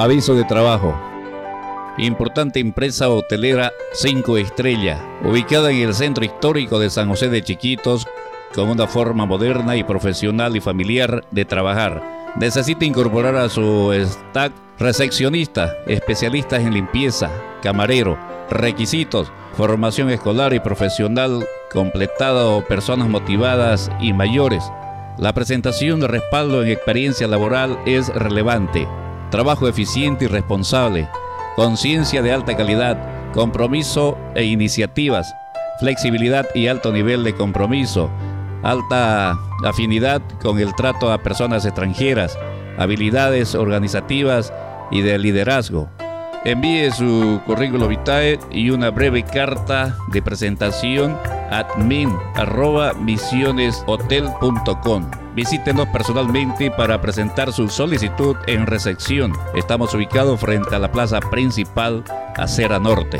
Aviso de trabajo. Importante empresa hotelera 5 estrella, ubicada en el centro histórico de San José de Chiquitos, con una forma moderna y profesional y familiar de trabajar. Necesita incorporar a su staff recepcionista, especialistas en limpieza, camarero, requisitos, formación escolar y profesional completada o personas motivadas y mayores. La presentación de respaldo en experiencia laboral es relevante. Trabajo eficiente y responsable. Conciencia de alta calidad. Compromiso e iniciativas. Flexibilidad y alto nivel de compromiso. Alta afinidad con el trato a personas extranjeras. Habilidades organizativas y de liderazgo. Envíe su currículo vitae y una breve carta de presentación admin arroba. Visítenos personalmente para presentar su solicitud en recepción. Estamos ubicados frente a la plaza principal, Acera Norte.